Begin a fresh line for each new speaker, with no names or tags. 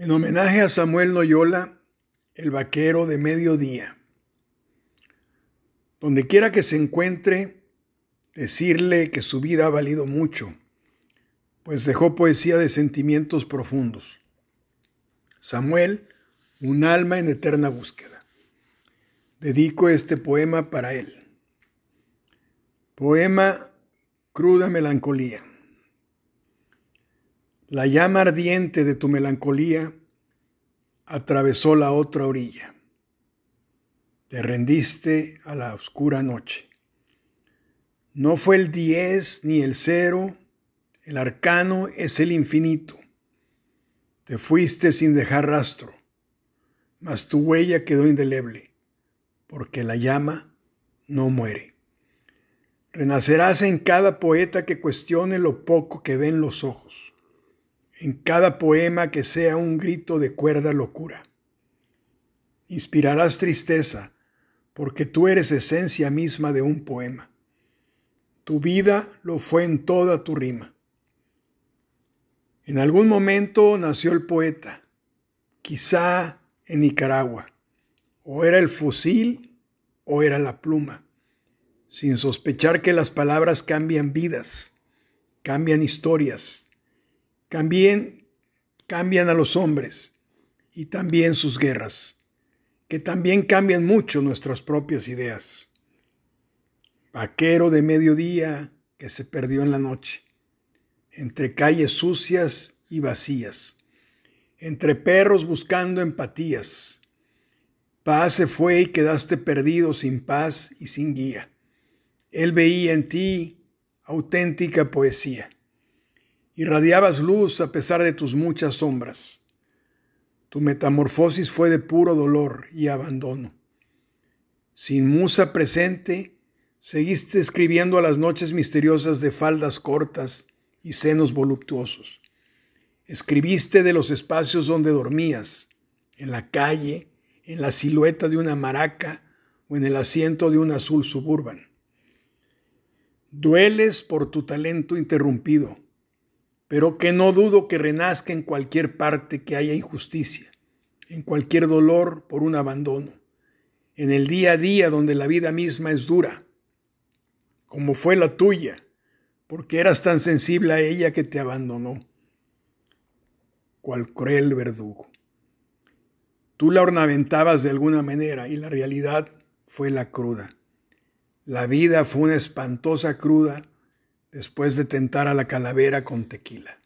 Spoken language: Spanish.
En homenaje a Samuel Noyola, el vaquero de mediodía. Donde quiera que se encuentre, decirle que su vida ha valido mucho, pues dejó poesía de sentimientos profundos. Samuel, un alma en eterna búsqueda. Dedico este poema para él. Poema Cruda Melancolía. La llama ardiente de tu melancolía atravesó la otra orilla. Te rendiste a la oscura noche. No fue el diez ni el cero, el arcano es el infinito. Te fuiste sin dejar rastro, mas tu huella quedó indeleble, porque la llama no muere. Renacerás en cada poeta que cuestione lo poco que ven los ojos en cada poema que sea un grito de cuerda locura. Inspirarás tristeza, porque tú eres esencia misma de un poema. Tu vida lo fue en toda tu rima. En algún momento nació el poeta, quizá en Nicaragua, o era el fusil o era la pluma, sin sospechar que las palabras cambian vidas, cambian historias, también cambian a los hombres y también sus guerras, que también cambian mucho nuestras propias ideas. Vaquero de mediodía que se perdió en la noche, entre calles sucias y vacías, entre perros buscando empatías. Paz se fue y quedaste perdido sin paz y sin guía. Él veía en ti auténtica poesía. Irradiabas luz a pesar de tus muchas sombras. Tu metamorfosis fue de puro dolor y abandono. Sin musa presente, seguiste escribiendo a las noches misteriosas de faldas cortas y senos voluptuosos. Escribiste de los espacios donde dormías, en la calle, en la silueta de una maraca o en el asiento de un azul suburban. Dueles por tu talento interrumpido pero que no dudo que renazca en cualquier parte que haya injusticia, en cualquier dolor por un abandono, en el día a día donde la vida misma es dura, como fue la tuya, porque eras tan sensible a ella que te abandonó, cual cruel verdugo. Tú la ornamentabas de alguna manera y la realidad fue la cruda. La vida fue una espantosa cruda después de tentar a la calavera con tequila.